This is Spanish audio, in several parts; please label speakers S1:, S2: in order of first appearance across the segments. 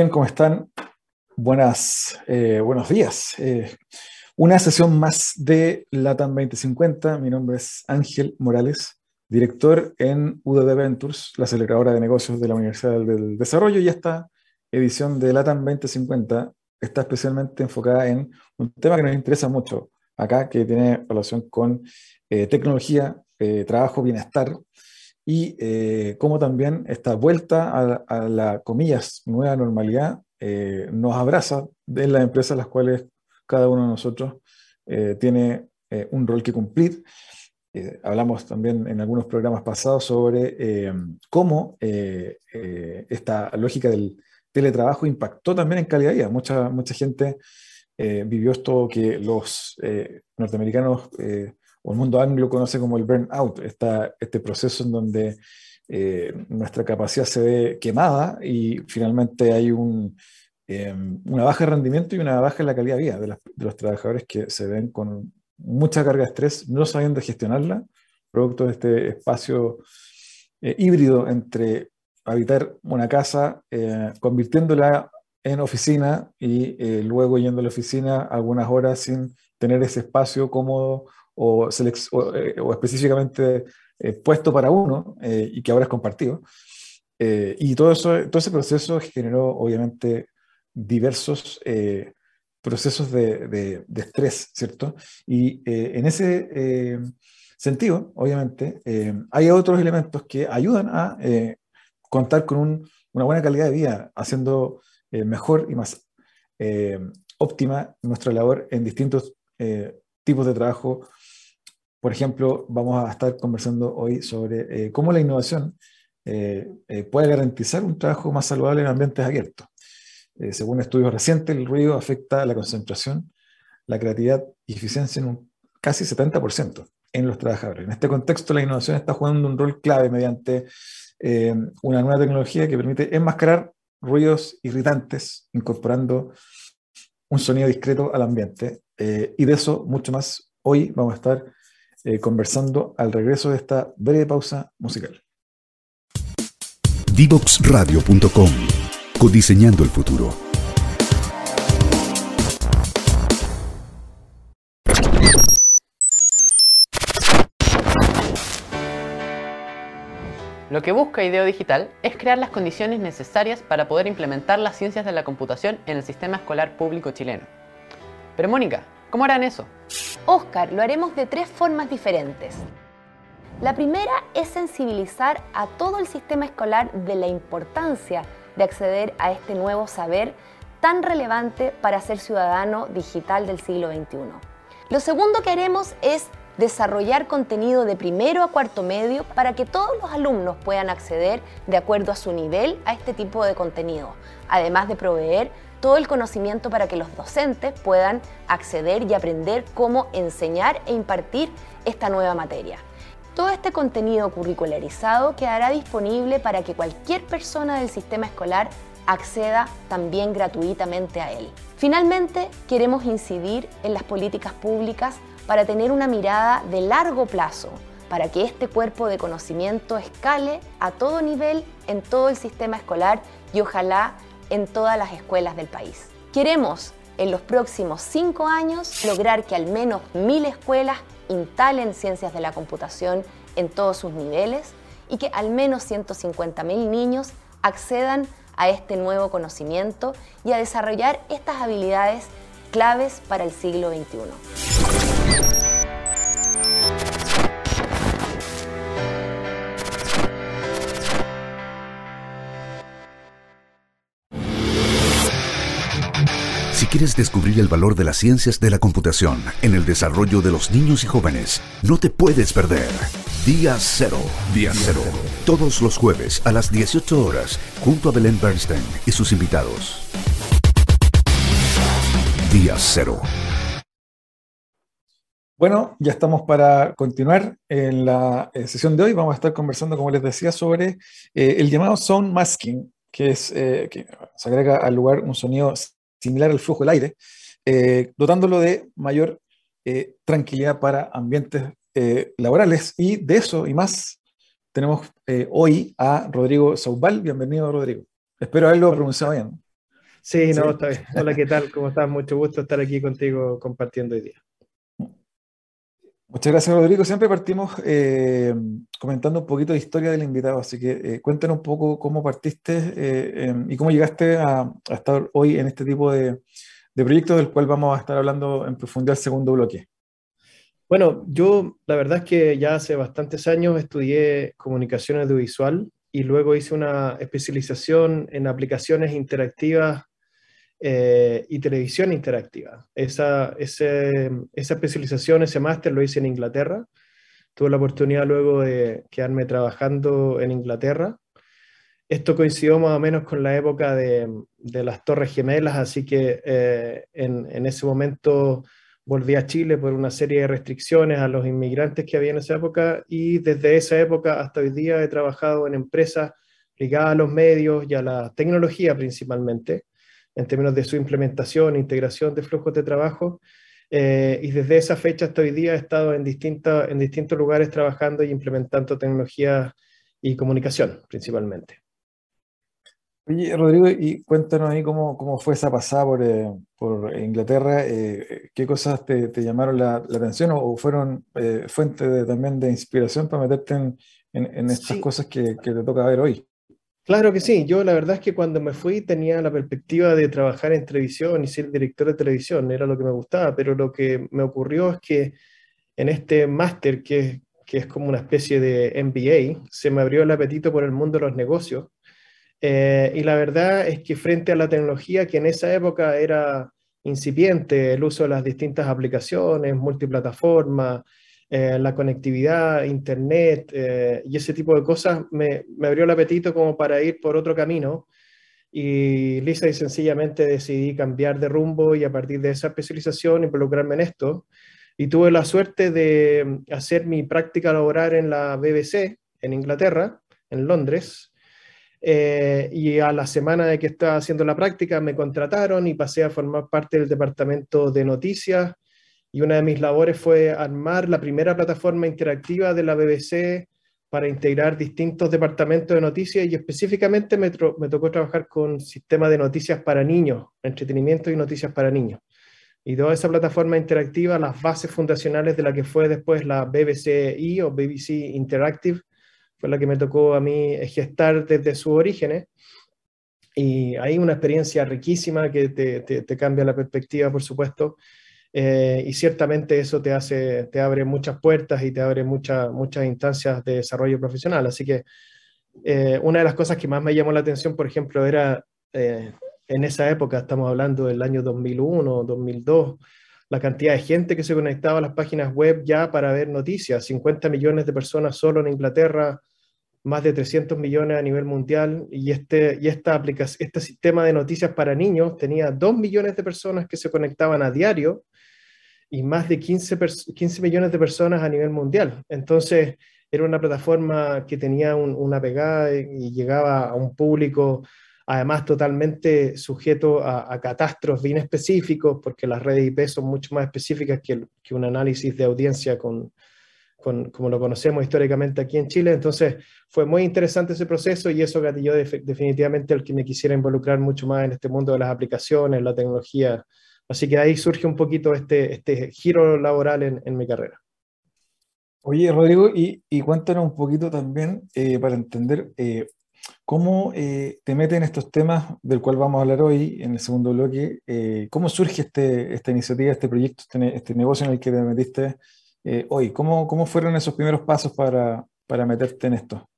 S1: Bien, ¿cómo están? Buenas, eh, buenos días. Eh, una sesión más de LATAM 2050. Mi nombre es Ángel Morales, director en UDD Ventures, la aceleradora de negocios de la Universidad del Desarrollo, y esta edición de LATAM 2050 está especialmente enfocada en un tema que nos interesa mucho acá, que tiene relación con eh, tecnología, trabajo, bienestar y eh, cómo también esta vuelta a, la, comillas, nueva normalidad eh, nos abraza en las empresas las cuales cada uno de nosotros eh, tiene un rol que cumplir. hablamos también en algunos programas pasados sobre cómo esta lógica del teletrabajo impactó también en calidad de vida. Mucha gente vivió esto que los norteamericanos o el mundo anglo conoce como el burnout, esta, este proceso en donde eh, nuestra capacidad se ve quemada y finalmente hay un, eh, una baja de rendimiento y una baja en la calidad de vida de, los trabajadores que se ven con mucha carga de estrés, no sabiendo gestionarla, producto de este espacio eh, híbrido entre habitar una casa, convirtiéndola en oficina y luego yendo a la oficina algunas horas sin tener ese espacio cómodo o, eh, o, específicamente eh, puesto para uno eh, y que ahora es compartido. y todo, ese proceso generó obviamente diversos procesos de, estrés, ¿cierto? Y en ese sentido, obviamente, hay otros elementos que ayudan a contar con una buena calidad de vida, haciendo mejor y más óptima nuestra labor en distintos tipos de trabajo por ejemplo, vamos a estar conversando hoy sobre eh, cómo la innovación eh, eh, puede garantizar un trabajo más saludable en ambientes abiertos. según estudios recientes, el ruido afecta la concentración, la creatividad y eficiencia en un casi 70% en los trabajadores. En este contexto, la innovación está jugando un rol clave mediante una nueva tecnología que permite enmascarar ruidos irritantes, incorporando un sonido discreto al ambiente. y de eso, mucho más, hoy vamos a estar eh, conversando al regreso de esta breve pausa musical.
S2: Divoxradio.com Codiseñando el futuro.
S3: Lo que busca IDEO Digital es crear las condiciones necesarias para poder implementar las ciencias de la computación en el sistema escolar público chileno. Pero Mónica, ¿cómo harán eso?
S4: Oscar, lo haremos de tres formas diferentes. La primera es sensibilizar a todo el sistema escolar de la importancia de acceder a este nuevo saber tan relevante para ser ciudadano digital del siglo XXI. Lo segundo que haremos es desarrollar contenido de primero a cuarto medio para que todos los alumnos puedan acceder de acuerdo a su nivel a este tipo de contenido, además de proveer todo el conocimiento para que los docentes puedan acceder y aprender cómo enseñar e impartir esta nueva materia. Todo este contenido curricularizado quedará disponible para que cualquier persona del sistema escolar acceda también gratuitamente a él. Finalmente, queremos incidir en las políticas públicas para tener una mirada de largo plazo, para que este cuerpo de conocimiento escale a todo nivel en todo el sistema escolar y ojalá en todas las escuelas del país. Queremos en los próximos cinco años lograr que al menos mil escuelas instalen ciencias de la computación en todos sus niveles y que al menos 150.000 niños accedan a este nuevo conocimiento y a desarrollar estas habilidades claves para el siglo XXI.
S2: Quieres descubrir el valor de las ciencias de la computación en el desarrollo de los niños y jóvenes, no te puedes perder. Día Cero. Día Cero. Todos los jueves a las 18 horas, junto a Belén Bernstein y sus invitados. Día Cero.
S1: Bueno, ya estamos para continuar en la eh, sesión de hoy. Vamos a estar conversando, como les decía, sobre eh, el llamado sound masking, que es eh, que se agrega al lugar un sonido similar al flujo del aire, eh, dotándolo de mayor eh, tranquilidad para ambientes eh, laborales. Y de eso y más tenemos hoy a Rodrigo Saubal. Bienvenido, Rodrigo. Espero haberlo pronunciado bien.
S5: Sí, no, está bien. Hola, ¿qué tal? ¿Cómo estás? Mucho gusto estar aquí contigo compartiendo hoy día.
S1: Muchas gracias, Rodrigo. Siempre partimos eh, comentando un poquito de historia del invitado, así que eh, un poco cómo partiste eh, y cómo llegaste a, estar hoy en este tipo de, de proyectos del cual vamos a estar hablando en profundidad el segundo bloque.
S5: Bueno, yo la verdad es que ya hace bastantes años estudié comunicación audiovisual y luego hice una especialización en aplicaciones interactivas eh, y televisión interactiva. Esa, esa especialización, ese máster lo hice en Inglaterra. Tuve la oportunidad luego de quedarme trabajando en Inglaterra. Esto coincidió más o menos con la época de, de las Torres Gemelas, así que eh, en, en, ese momento volví a Chile por una serie de restricciones a los inmigrantes que había en esa época y desde esa época hasta hoy día he trabajado en empresas ligadas a los medios y a la tecnología principalmente en términos de su implementación, integración de flujos de trabajo. Eh, y desde esa fecha hasta hoy día he estado en, en distintos lugares trabajando y implementando tecnología y comunicación principalmente.
S1: Oye, Rodrigo, y cuéntanos ahí cómo, cómo fue esa pasada por, eh, por Inglaterra, eh, qué cosas te, te llamaron la, atención o, fueron fuente también de inspiración para meterte en, en, estas cosas que, que, te toca ver hoy.
S5: Claro que sí, yo la verdad es que cuando me fui tenía la perspectiva de trabajar en televisión y ser director de televisión, era lo que me gustaba, pero lo que me ocurrió es que en este máster, que, que es como una especie de MBA, se me abrió el apetito por el mundo de los negocios. Eh, y la verdad es que frente a la tecnología que en esa época era incipiente, el uso de las distintas aplicaciones, multiplataforma, eh, la conectividad, internet eh, y ese tipo de cosas, me, abrió el apetito como para ir por otro camino. Y lisa y sencillamente decidí cambiar de rumbo y a partir de esa especialización involucrarme en esto. Y tuve la suerte de hacer mi práctica laboral en la BBC, en Inglaterra, en Londres. Eh, y a la semana de que estaba haciendo la práctica me contrataron y pasé a formar parte del departamento de noticias y una de mis labores fue armar la primera plataforma interactiva de la BBC para integrar distintos departamentos de noticias y específicamente me, tocó trabajar con sistemas de noticias para niños, entretenimiento y noticias para niños. Y toda esa plataforma interactiva, las bases fundacionales de la que fue después la BBCI o BBC Interactive, fue la que me tocó a mí gestar desde sus orígenes. Y hay una experiencia riquísima que te cambia la perspectiva, por supuesto, eh, y ciertamente eso te, hace, te abre muchas puertas y te abre muchas muchas instancias de desarrollo profesional. Así que eh, una de las cosas que más me llamó la atención, por ejemplo, era eh, en esa época, estamos hablando del año 2001, 2002, la cantidad de gente que se conectaba a las páginas web ya para ver noticias, 50 millones de personas solo en Inglaterra, más de 300 millones a nivel mundial, y este, y esta aplicación, este sistema de noticias para niños tenía 2 millones de personas que se conectaban a diario y más de 15, 15 millones de personas a nivel mundial. Entonces, era una plataforma que tenía una pegada y llegaba a un público además totalmente sujeto a, a catastros bien específicos, porque las redes IP son mucho más específicas que, un análisis de audiencia con, con, como lo conocemos históricamente aquí en Chile. Entonces fue muy interesante ese proceso y eso gatilló definitivamente el que me quisiera involucrar mucho más en este mundo de las aplicaciones, la tecnología Así que ahí surge un poquito este, este giro laboral en, en mi carrera.
S1: Oye, Rodrigo, y, y cuéntanos un poquito también eh, para entender eh, cómo eh, te meten en estos temas del cual vamos a hablar hoy en el segundo bloque. ¿Cómo surge este, esta iniciativa, este proyecto, este, este, negocio en el que te metiste hoy? ¿Cómo, ¿Cómo fueron esos primeros pasos para, para meterte en esto?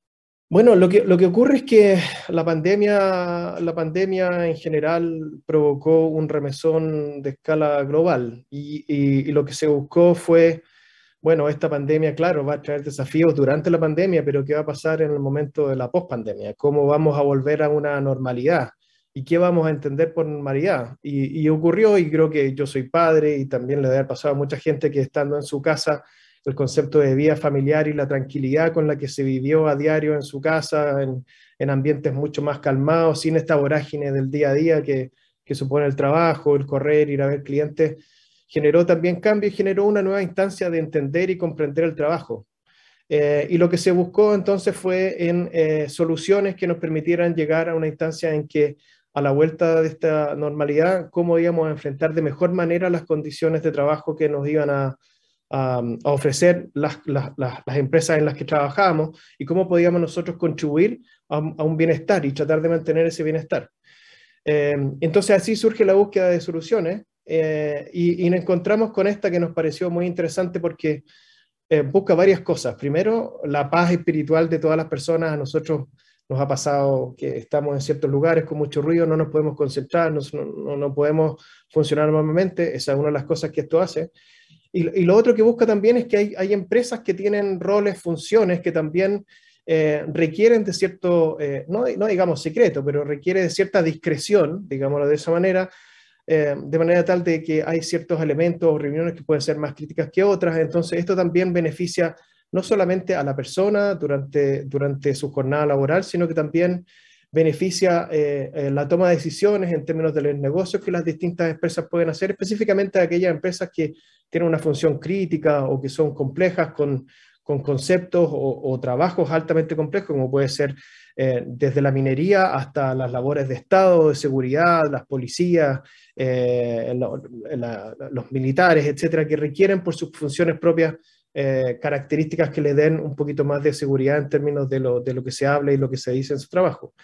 S5: Bueno, lo que, lo que ocurre es que la pandemia, la pandemia en general provocó un remesón de escala global y, y, lo que se buscó fue, bueno, esta pandemia, claro, va a traer desafíos durante la pandemia, pero ¿qué va a pasar en el momento de la pospandemia? ¿Cómo vamos a volver a una normalidad? ¿Y qué vamos a entender por normalidad? Y, y ocurrió, y creo que yo soy padre y también le ha pasado a mucha gente que estando en su casa el concepto de vida familiar y la tranquilidad con la que se vivió a diario en su casa, en, ambientes mucho más calmados, sin esta vorágine del día a día que, supone el trabajo, el correr, ir a ver clientes, generó también cambio y generó una nueva instancia de entender y comprender el trabajo. Eh, y lo que se buscó entonces fue en eh, soluciones que nos permitieran llegar a una instancia en que a la vuelta de esta normalidad, cómo íbamos a enfrentar de mejor manera las condiciones de trabajo que nos iban a, ofrecer las, empresas en las que trabajábamos y cómo podíamos nosotros contribuir a, un bienestar y tratar de mantener ese bienestar. Eh, entonces así surge la búsqueda de soluciones eh, y, nos encontramos con esta que nos pareció muy interesante porque eh, busca varias cosas. Primero, la paz espiritual de todas las personas. A nosotros nos ha pasado que estamos en ciertos lugares con mucho ruido, no nos podemos concentrar, no, no, podemos funcionar normalmente. Esa es una de las cosas que esto hace. Y, lo otro que busca también es que hay, hay, empresas que tienen roles, funciones que también eh, requieren de cierto, no, no digamos secreto, pero requiere de cierta discreción, digámoslo de esa manera, eh, de manera tal de que hay ciertos elementos o reuniones que pueden ser más críticas que otras. Entonces, esto también beneficia no solamente a la persona durante, durante su jornada laboral, sino que también beneficia eh, eh, la toma de decisiones en términos de los negocios que las distintas empresas pueden hacer, específicamente aquellas empresas que tienen una función crítica o que son complejas con, con conceptos o, trabajos altamente complejos, como puede ser eh, desde la minería hasta las labores de Estado, de seguridad, las policías, eh, los militares, etcétera, que requieren por sus funciones propias eh, características que le den un poquito más de seguridad en términos de lo, de lo que se habla y lo que se dice en su trabajo.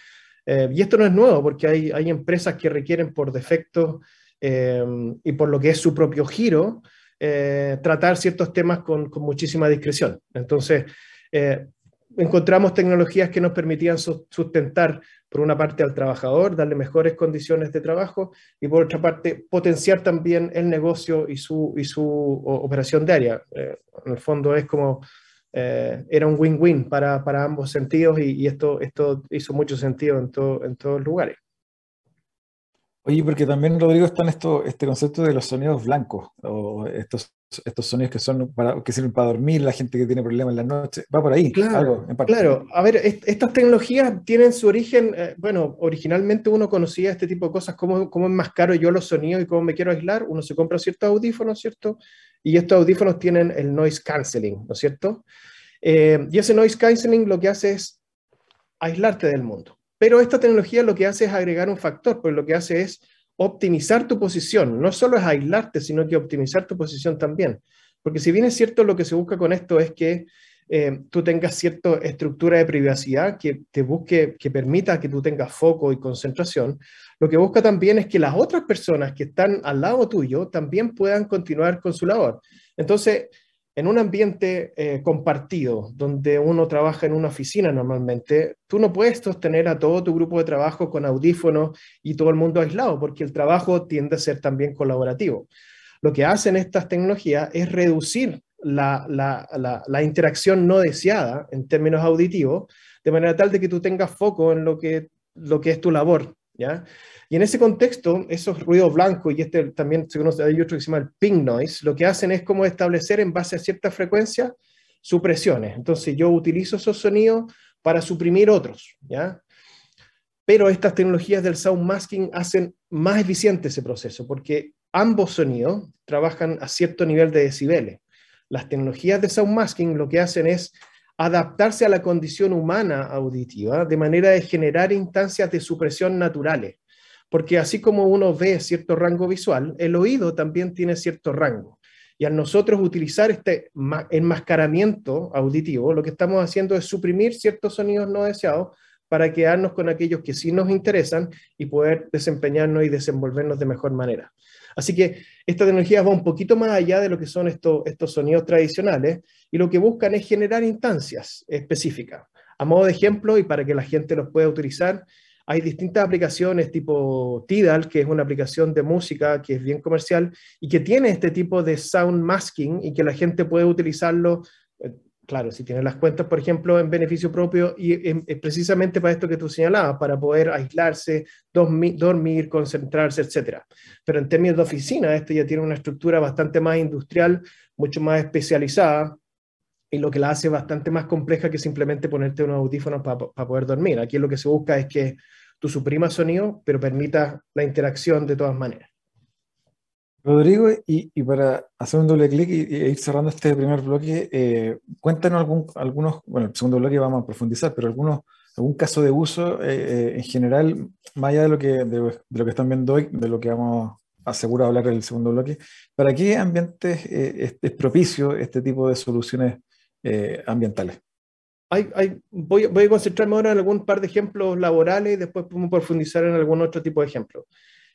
S5: y esto no es nuevo, porque hay, hay empresas que requieren por defecto y por lo que es su propio giro, eh, tratar ciertos temas con, muchísima discreción. Entonces, eh, encontramos tecnologías que nos permitían sustentar, por una parte, al trabajador, darle mejores condiciones de trabajo y, por otra parte, potenciar también el negocio y su, y su operación diaria. Eh, en el fondo es como, era un win-win para, para, ambos sentidos y, esto, esto hizo mucho sentido en, todo, en todos lugares.
S1: Oye, porque también, Rodrigo, está en esto, este concepto de los sonidos blancos, o estos, estos sonidos que, son para, que sirven para dormir, la gente que tiene problemas en la noche, va por ahí.
S5: Claro, claro. a ver, estas tecnologías tienen su origen, eh, bueno, originalmente uno conocía este tipo de cosas, cómo, cómo enmascaro yo los sonidos y cómo me quiero aislar, uno se compra ciertos audífonos, ¿cierto? Y estos audífonos tienen el noise canceling, ¿no es cierto? Eh, y ese noise canceling lo que hace es aislarte del mundo. Pero esta tecnología lo que hace es agregar un factor, pues lo que hace es optimizar tu posición. No solo es aislarte, sino que optimizar tu posición también. Porque si bien es cierto, lo que se busca con esto es que eh, tú tengas cierta estructura de privacidad que te busque, que permita que tú tengas foco y concentración, lo que busca también es que las otras personas que están al lado tuyo también puedan continuar con su labor. Entonces, en un ambiente eh, compartido, donde uno trabaja en una oficina normalmente, tú no puedes sostener a todo tu grupo de trabajo con audífonos y todo el mundo aislado, porque el trabajo tiende a ser también colaborativo. Lo que hacen estas tecnologías es reducir la, la interacción no deseada en términos auditivos, de manera tal de que tú tengas foco en lo que, lo que es tu labor, Y en ese contexto, esos ruidos blancos, y este también se conoce, hay otro que se llama el ping noise, lo que hacen es como establecer en base a cierta frecuencia supresiones. Entonces yo utilizo esos sonidos para suprimir otros, ¿ya? Pero estas tecnologías del sound masking hacen más eficiente ese proceso, porque ambos sonidos trabajan a cierto nivel de decibeles. Las tecnologías de sound masking lo que hacen es adaptarse a la condición humana auditiva de manera de generar instancias de supresión naturales porque así como uno ve cierto rango visual, el oído también tiene cierto rango. Y al nosotros utilizar este enmascaramiento auditivo, lo que estamos haciendo es suprimir ciertos sonidos no deseados para quedarnos con aquellos que sí nos interesan y poder desempeñarnos y desenvolvernos de mejor manera. Así que esta tecnología va un poquito más allá de lo que son estos, estos sonidos tradicionales y lo que buscan es generar instancias específicas. A modo de ejemplo y para que la gente los pueda utilizar, hay distintas aplicaciones tipo Tidal, que es una aplicación de música que es bien comercial y que tiene este tipo de sound masking y que la gente puede utilizarlo, claro, si tiene las cuentas, por ejemplo, en beneficio propio y precisamente para esto que tú señalabas, para poder aislarse, dormir, concentrarse, etc. Pero en términos de oficina, esto ya tiene una estructura bastante más industrial, mucho más especializada, y lo que la hace bastante más compleja que simplemente ponerte unos audífonos para poder dormir. Aquí lo que se busca es que tú suprimas sonido, pero permita la interacción de todas maneras.
S1: Rodrigo, y, para hacer un doble clic y, ir cerrando este primer bloque, eh, cuéntanos algún, algunos, bueno, el segundo bloque vamos a profundizar, pero algunos algún caso de uso en general, más allá de lo, que, de, lo que están viendo hoy, de lo que vamos a seguro hablar en el segundo bloque, ¿para qué ambientes es, propicio este tipo de soluciones ambientales?
S5: voy, voy, a concentrarme ahora en algún par de ejemplos laborales y después podemos profundizar en algún otro tipo de ejemplo.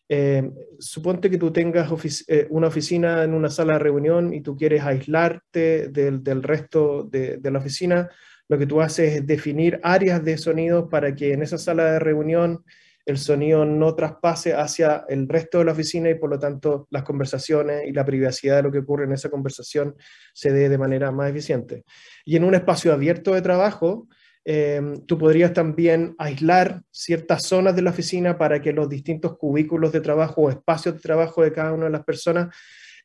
S5: Eh, suponte que tú tengas eh, una oficina en una sala de reunión y tú quieres aislarte del, resto de, de, la oficina. Lo que tú haces es definir áreas de sonido para que en esa sala de reunión el sonido no traspase hacia el resto de la oficina y por lo tanto las conversaciones y la privacidad de lo que ocurre en esa conversación se dé de manera más eficiente. Y en un espacio abierto de trabajo, em, tú podrías también aislar ciertas zonas de la oficina para que los distintos cubículos de trabajo o espacios de trabajo de cada una de las personas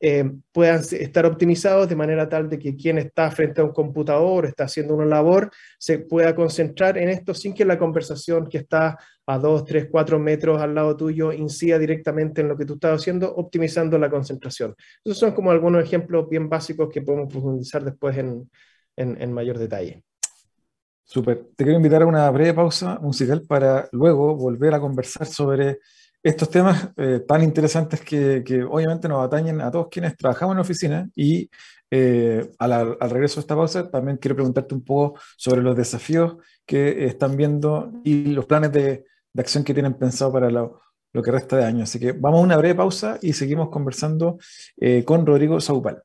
S5: eh, puedan estar optimizados de manera tal de que quien está frente a un computador, está haciendo una labor, se pueda concentrar en esto sin que la conversación que está a 2, 3, 4 metros al lado tuyo incida directamente en lo que tú estás haciendo, optimizando la concentración. Esos son como algunos ejemplos bien básicos que podemos profundizar después en mayor detalle.
S1: Súper. Te quiero invitar a una breve pausa musical para luego volver a conversar sobre estos temas eh, tan interesantes que, obviamente nos atañen a todos quienes trabajamos en oficina y eh, al, regreso de esta pausa también quiero preguntarte un poco sobre los desafíos que están viendo y los planes de, acción que tienen pensado para lo, que resta de año. Así que vamos a una breve pausa y seguimos conversando eh, con Rodrigo Saupal.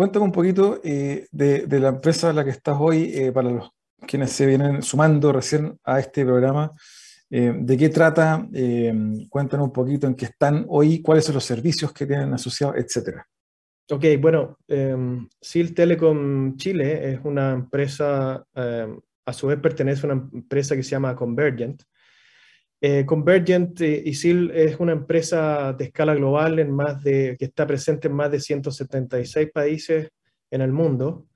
S1: Cuéntame un poquito eh, de, la empresa en la que estás hoy, eh, para los quienes se vienen sumando recién a este programa. Eh, ¿De qué trata? cuéntanos un poquito en qué están hoy, cuáles son los servicios que tienen asociados, etcétera.
S5: Ok, bueno, SIL em, Telecom Chile es una empresa, em, a su vez pertenece a una empresa que se llama Convergent, eh, Convergent eh, ISIL es una empresa de escala global en más de, que está presente en más de 176 países en el mundo.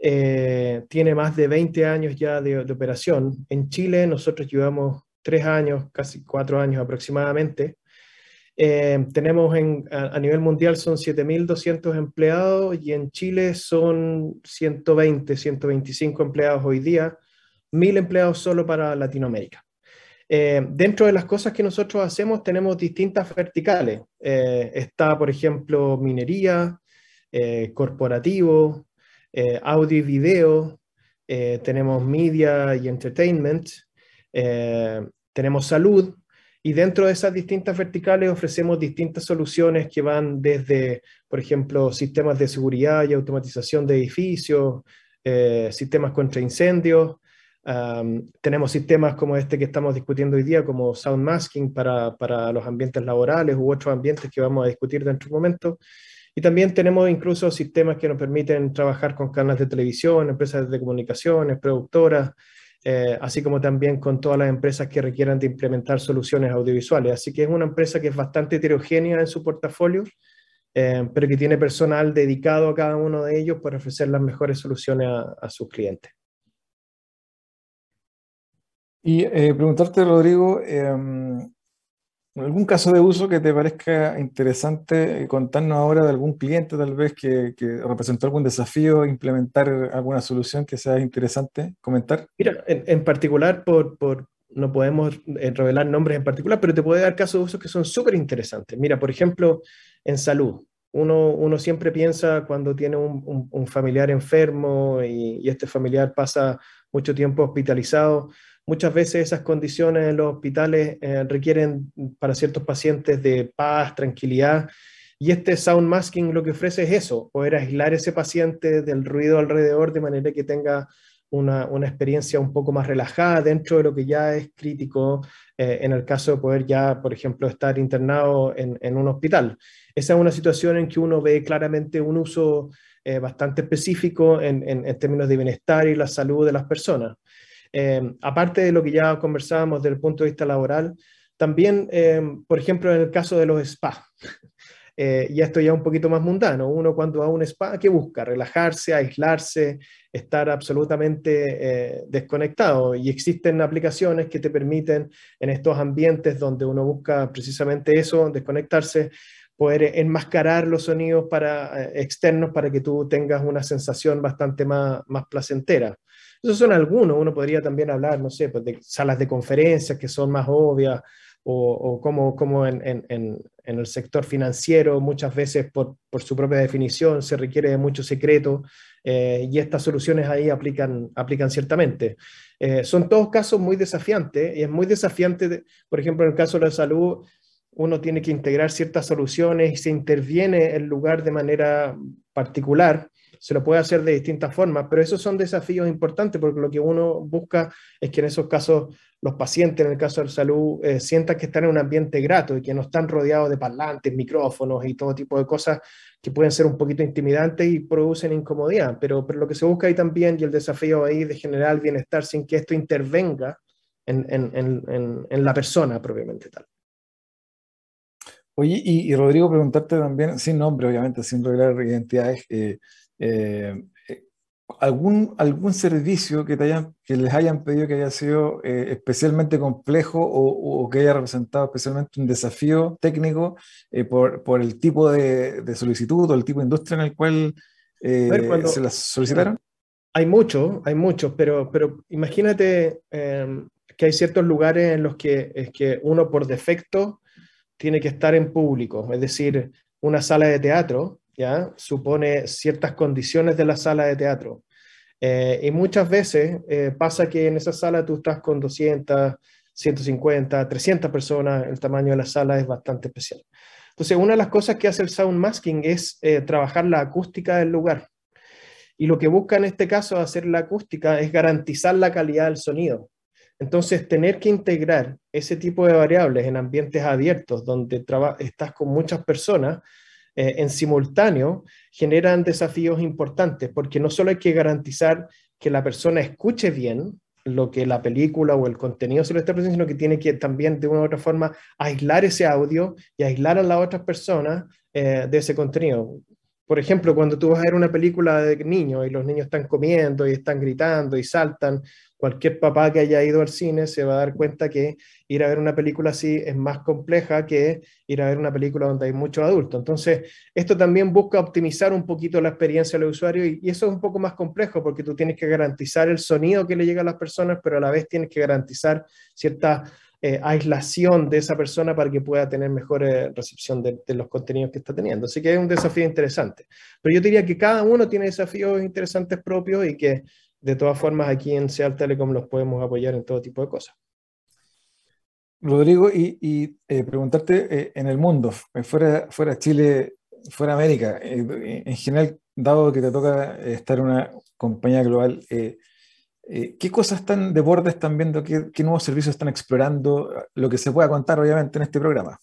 S5: Eh, tiene más de 20 años ya de, operación. En Chile nosotros llevamos tres años, casi cuatro años aproximadamente. tenemos a, a, nivel mundial son 7.200 empleados y en Chile son 120, 125 empleados hoy día, 1.000 empleados solo para Latinoamérica. Eh, dentro de las cosas que nosotros hacemos tenemos distintas verticales. Eh, está, por ejemplo, minería, eh, corporativo, audio y video, tenemos media y entertainment, tenemos salud, y dentro de esas distintas verticales ofrecemos distintas soluciones que van desde, por ejemplo, sistemas de seguridad y automatización de edificios, sistemas contra incendios, tenemos sistemas como este que estamos discutiendo hoy día, como sound masking para, para, los ambientes laborales u otros ambientes que vamos a discutir dentro de un momento. Y también tenemos incluso sistemas que nos permiten trabajar con canales de televisión, empresas de comunicaciones, productoras, eh, así como también con todas las empresas que requieran de implementar soluciones audiovisuales. Así que es una empresa que es bastante heterogénea en su portafolio, eh, pero que tiene personal dedicado a cada uno de ellos para ofrecer las mejores soluciones a sus clientes.
S1: Y eh, preguntarte, Rodrigo, em, ¿algún caso de uso que te parezca interesante eh, contarnos ahora de algún cliente tal vez que, representó algún desafío, implementar alguna solución que sea interesante comentar?
S5: Mira, en, particular, por, por, no podemos eh, revelar nombres en particular, pero te puedo dar casos de uso que son súper interesantes. Mira, por ejemplo, en salud. Uno, uno, siempre piensa cuando tiene un, un, familiar enfermo y, y, este familiar pasa mucho tiempo hospitalizado. Muchas veces esas condiciones en los hospitales eh, requieren para ciertos pacientes de paz, tranquilidad. Y este sound masking lo que ofrece es eso, poder aislar ese paciente del ruido alrededor de manera que tenga una, experiencia un poco más relajada dentro de lo que ya es crítico eh, en el caso de poder ya, por ejemplo, estar internado en, un hospital. Esa es una situación en que uno ve claramente un uso eh, bastante específico en, en, términos de bienestar y la salud de las personas. Eh, aparte de lo que ya conversábamos desde el punto de vista laboral, también, eh, por ejemplo, en el caso de los spas, eh, y esto ya un poquito más mundano, uno cuando va a un spa, ¿qué busca? Relajarse, aislarse, estar absolutamente desconectado. Y existen aplicaciones que te permiten en estos ambientes donde uno busca precisamente eso, desconectarse, poder enmascarar los sonidos para, externos para que tú tengas una sensación bastante más, más placentera. Esos son algunos, uno podría también hablar, no sé, pues de salas de conferencias que son más obvias, o, como, como en, en, en, el sector financiero muchas veces por, por, su propia definición se requiere de mucho secreto eh, y estas soluciones ahí aplican, aplican ciertamente. Eh, son todos casos muy desafiantes y es muy desafiante, por ejemplo, en el caso de la salud, uno tiene que integrar ciertas soluciones y se interviene el lugar de manera particular se lo puede hacer de distintas formas, pero esos son desafíos importantes porque lo que uno busca es que en esos casos los pacientes, en el caso de salud, eh, sientan que están en un ambiente grato y que no están rodeados de parlantes, micrófonos y todo tipo de cosas que pueden ser un poquito intimidantes y producen incomodidad. Pero, pero lo que se busca ahí también y el desafío ahí de generar bienestar sin que esto intervenga en, en, en, en la persona propiamente tal.
S1: Oye, y, Rodrigo, preguntarte también, sin nombre, obviamente, sin revelar identidades, eh, eh, eh, algún, algún servicio que, te hayan, que les hayan pedido que haya sido eh, especialmente complejo o, que haya representado especialmente un desafío técnico por, por, el tipo de, solicitud o el tipo de industria en el cual se las solicitaron?
S5: Hay muchos, hay muchos, pero, pero imagínate em, que hay ciertos lugares en los que, es que uno por defecto tiene que estar en público, es decir, una sala de teatro ¿ya? supone ciertas condiciones de la sala de teatro. Eh, y muchas veces eh, pasa que en esa sala tú estás con 200, 150, 300 personas, el tamaño de la sala es bastante especial. Entonces, una de las cosas que hace el sound masking es eh, trabajar la acústica del lugar. Y lo que busca en este caso hacer la acústica es garantizar la calidad del sonido. Entonces, tener que integrar ese tipo de variables en ambientes abiertos donde estás con muchas personas eh, en simultáneo generan desafíos importantes, porque no solo hay que garantizar que la persona escuche bien lo que la película o el contenido se lo está presentando, sino que tiene que también de una u otra forma aislar ese audio y aislar a las otras personas eh, de ese contenido. Por ejemplo, cuando tú vas a ver una película de niños y los niños están comiendo y están gritando y saltan, cualquier papá que haya ido al cine se va a dar cuenta que ir a ver una película así es más compleja que ir a ver una película donde hay muchos adultos. Entonces, esto también busca optimizar un poquito la experiencia del usuario y, eso es un poco más complejo porque tú tienes que garantizar el sonido que le llega a las personas, pero a la vez tienes que garantizar cierta eh, aislación de esa persona para que pueda tener mejor eh, recepción de, de, los contenidos que está teniendo. Así que es un desafío interesante. Pero yo diría que cada uno tiene desafíos interesantes propios y que de todas formas aquí en Seal Telecom los podemos apoyar en todo tipo de cosas.
S1: Rodrigo, y, eh, preguntarte eh, en el mundo, eh, fuera, fuera Chile, fuera América, en general, dado que te toca estar en una compañía global, ¿qué cosas están de bordes están viendo? ¿Qué, ¿Qué, nuevos servicios están explorando? Lo que se pueda contar, obviamente, en este programa.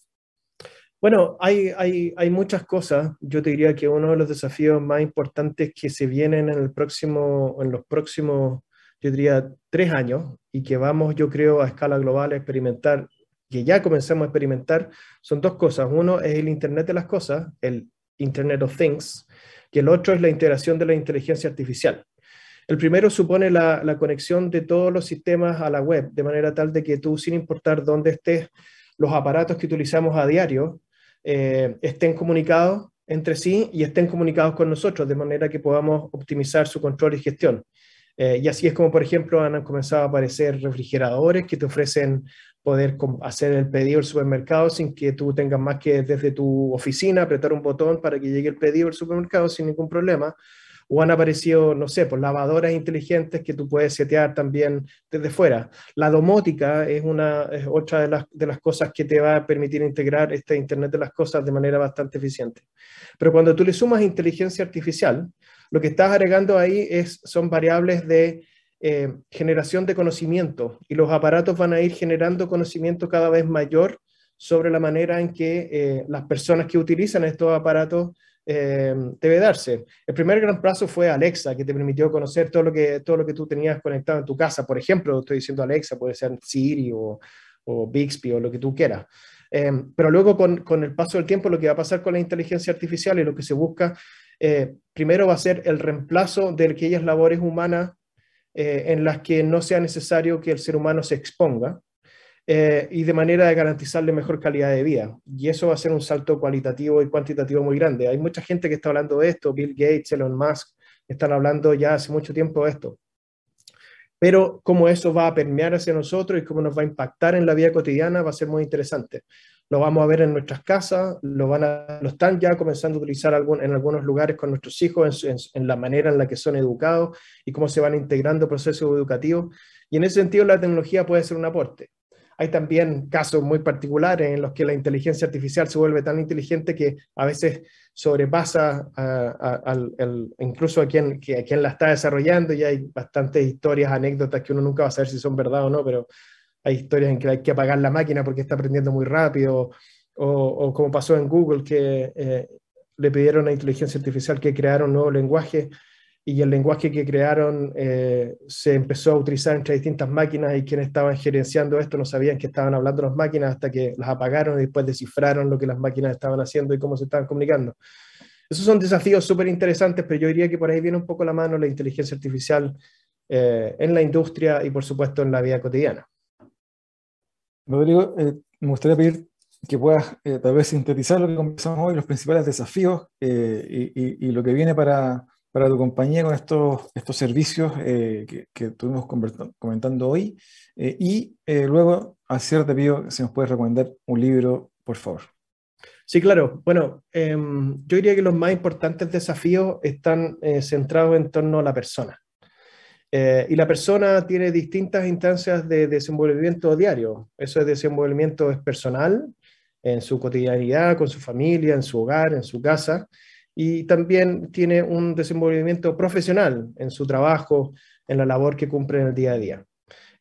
S5: Bueno, hay, hay, hay, muchas cosas. Yo te diría que uno de los desafíos más importantes que se vienen en, el próximo, en los próximos, yo diría, tres años y que vamos, yo creo, a escala global a experimentar, que ya comenzamos a experimentar, son dos cosas. Uno es el Internet de las Cosas, el Internet of Things, y el otro es la integración de la inteligencia artificial. El primero supone la, conexión de todos los sistemas a la web, de manera tal de que tú, sin importar dónde estés, los aparatos que utilizamos a diario eh, estén comunicados entre sí y estén comunicados con nosotros, de manera que podamos optimizar su control y gestión. Eh, y así es como, por ejemplo, han comenzado a aparecer refrigeradores que te ofrecen poder hacer el pedido del supermercado sin que tú tengas más que desde tu oficina apretar un botón para que llegue el pedido del supermercado sin ningún problema. O han aparecido, no sé, por lavadoras inteligentes que tú puedes setear también desde fuera. La domótica es, una, es otra de las, de las cosas que te va a permitir integrar este Internet de las Cosas de manera bastante eficiente. Pero cuando tú le sumas inteligencia artificial, lo que estás agregando ahí es, son variables de eh, generación de conocimiento y los aparatos van a ir generando conocimiento cada vez mayor sobre la manera en que eh, las personas que utilizan estos aparatos eh, debe darse. El primer gran paso fue Alexa, que te permitió conocer todo lo, que, todo lo que tú tenías conectado en tu casa. Por ejemplo, estoy diciendo Alexa, puede ser Siri o, o Bixby o lo que tú quieras. Eh, pero luego con, con, el paso del tiempo lo que va a pasar con la inteligencia artificial y lo que se busca, eh, primero va a ser el reemplazo de aquellas labores humanas eh, en las que no sea necesario que el ser humano se exponga. Eh, y de manera de garantizarle mejor calidad de vida. Y eso va a ser un salto cualitativo y cuantitativo muy grande. Hay mucha gente que está hablando de esto, Bill Gates, Elon Musk, están hablando ya hace mucho tiempo de esto. Pero cómo eso va a permear hacia nosotros y cómo nos va a impactar en la vida cotidiana va a ser muy interesante. Lo vamos a ver en nuestras casas, lo, van a, lo están ya comenzando a utilizar algún, en algunos lugares con nuestros hijos, en, en, la manera en la que son educados y cómo se van integrando procesos educativos. Y en ese sentido la tecnología puede ser un aporte. Hay también casos muy particulares en los que la inteligencia artificial se vuelve tan inteligente que a veces sobrepasa incluso a quien, a quien la está desarrollando. Y hay bastantes historias, anécdotas que uno nunca va a saber si son verdad o no, pero hay historias en que hay que apagar la máquina porque está aprendiendo muy rápido, o, como pasó en Google, que eh, le pidieron a inteligencia artificial que creara un nuevo lenguaje y el lenguaje que crearon eh, se empezó a utilizar entre distintas máquinas y quienes estaban gerenciando esto no sabían que estaban hablando las máquinas hasta que las apagaron y después descifraron lo que las máquinas estaban haciendo y cómo se estaban comunicando. Esos son desafíos súper interesantes, pero yo diría que por ahí viene un poco la mano la inteligencia artificial eh, en la industria y por supuesto en la vida cotidiana.
S1: Rodrigo, eh, me gustaría pedir que puedas tal vez sintetizar lo que conversamos hoy, los principales desafíos y, y lo que viene para, para tu compañía con estos, estos servicios eh, que, que, estuvimos comentando hoy. Eh, y eh, luego, a cierto te pido si nos puedes recomendar un libro, por favor.
S5: Sí, claro. Bueno, em, yo diría que los más importantes desafíos están centrados en torno a la persona. y la persona tiene distintas instancias de desenvolvimiento diario. Eso es desenvolvimiento es personal, en su cotidianidad, con su familia, en su hogar, en su casa y también tiene un desenvolvimiento profesional en su trabajo, en la labor que cumple en el día a día.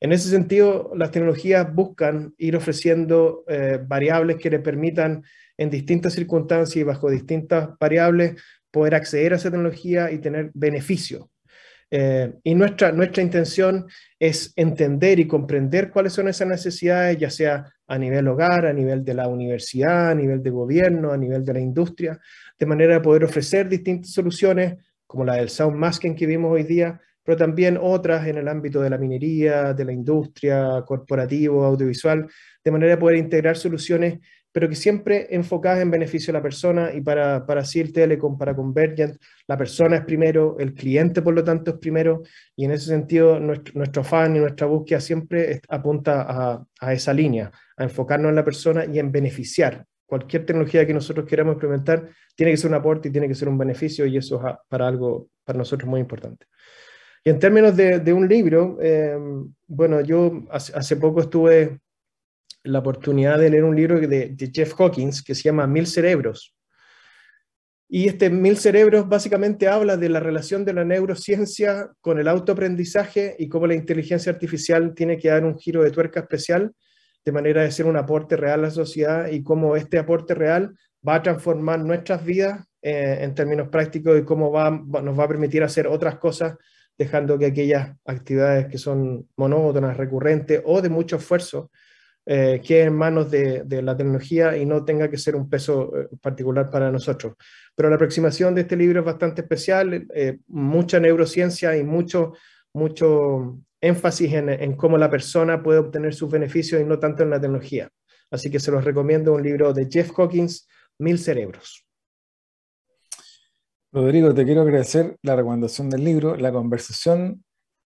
S5: En ese sentido, las tecnologías buscan ir ofreciendo eh, variables que le permitan en distintas circunstancias y bajo distintas variables poder acceder a esa tecnología y tener beneficio. Eh, y nuestra, nuestra intención es entender y comprender cuáles son esas necesidades, ya sea a nivel hogar, a nivel de la universidad, a nivel de gobierno, a nivel de la industria, de manera de poder ofrecer distintas soluciones, como la del sound masking que vimos hoy día, pero también otras en el ámbito de la minería, de la industria, corporativo, audiovisual, de manera de poder integrar soluciones, pero que siempre enfocadas en beneficio de la persona y para, para CIR Telecom, para Convergent, la persona es primero, el cliente por lo tanto es primero, y en ese sentido nuestro, nuestro fan y nuestra búsqueda siempre apunta a, a esa línea, a enfocarnos en la persona y en beneficiar cualquier tecnología que nosotros queramos implementar tiene que ser un aporte y tiene que ser un beneficio y eso es para algo para nosotros muy importante. Y en términos de, un libro, eh, bueno, yo hace, poco estuve la oportunidad de leer un libro de, Jeff Hawkins que se llama Mil Cerebros. Y este Mil Cerebros básicamente habla de la relación de la neurociencia con el autoaprendizaje y cómo la inteligencia artificial tiene que dar un giro de tuerca especial de manera de ser un aporte real a la sociedad y cómo este aporte real va a transformar nuestras vidas eh, en términos prácticos y cómo va, nos va a permitir hacer otras cosas, dejando que aquellas actividades que son monótonas, recurrentes o de mucho esfuerzo, eh, queden en manos de, la tecnología y no tenga que ser un peso eh, particular para nosotros. Pero la aproximación de este libro es bastante especial, mucha neurociencia y mucho, mucho énfasis en, cómo la persona puede obtener sus beneficios y no tanto en la tecnología. Así que se los recomiendo un libro de Jeff Hawkins, Mil Cerebros.
S1: Rodrigo, te quiero agradecer la recomendación del libro, la conversación,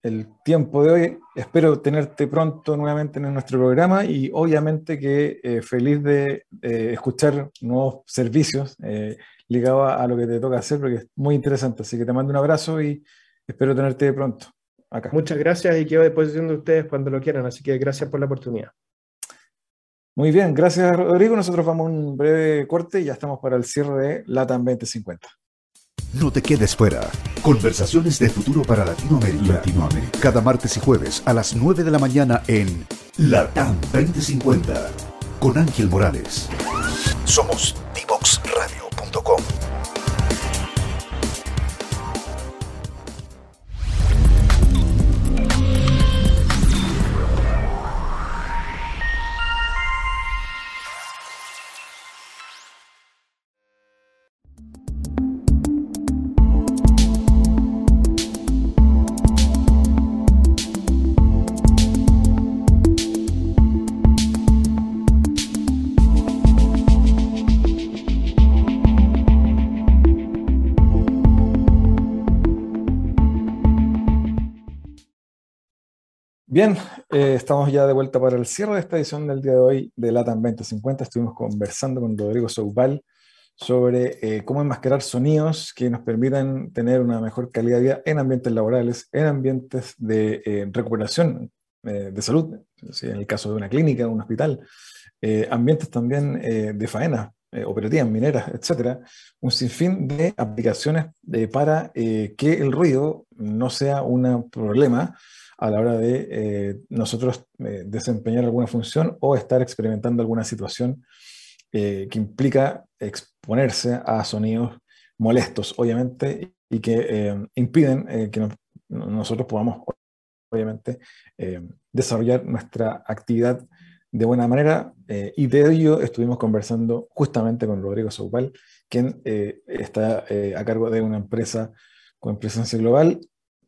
S1: el tiempo de hoy. Espero tenerte pronto nuevamente en nuestro programa y obviamente que eh, feliz de escuchar nuevos servicios. Eh, ligado a, lo que te toca hacer, porque es muy interesante. Así que te mando un abrazo y espero tenerte pronto acá.
S5: Muchas gracias y quedo a disposición de ustedes cuando lo quieran. Así que gracias por la oportunidad.
S1: Muy bien, gracias Rodrigo. Nosotros vamos a un breve corte y ya estamos para el cierre de LATAM 2050.
S2: No te quedes fuera. Conversaciones de futuro para Latinoamérica. Latinoamérica. Cada martes y jueves a las 9 de la mañana en LATAM 2050 con Ángel Morales. Somos divoxradio.com.
S1: Bien, eh, estamos ya de vuelta para el cierre de esta edición del día de hoy de LATAM 2050. Estuvimos conversando con Rodrigo Soupal sobre eh, cómo enmascarar sonidos que nos permitan tener una mejor calidad de vida en ambientes laborales, en ambientes de eh, recuperación de salud, en el caso de una clínica, un hospital, ambientes también de faena, operativas, mineras, etcétera, un sinfín de aplicaciones para que el ruido no sea un problema a la hora de eh, nosotros eh, desempeñar alguna función o estar experimentando alguna situación eh, que implica exponerse a sonidos molestos, obviamente, y que impiden que nosotros podamos, obviamente, desarrollar nuestra actividad de buena manera. y de ello estuvimos conversando justamente con Rodrigo Saupal, quien está a cargo de una empresa con presencia global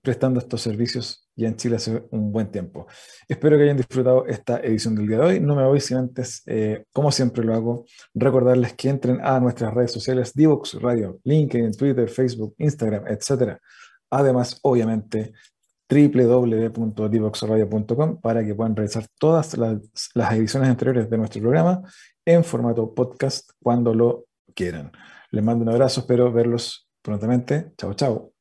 S1: prestando estos servicios ya en Chile hace un buen tiempo. Espero que hayan disfrutado esta edición del día de hoy. No me voy sin antes, eh, como siempre lo hago, recordarles que entren a nuestras redes sociales, Divox Radio, LinkedIn, Twitter, Facebook, Instagram, etc. Además, obviamente, www.divoxradio.com para que puedan realizar todas las, las ediciones anteriores de nuestro programa en formato podcast cuando lo quieran. Les mando un abrazo, espero verlos prontamente. Chao, chao.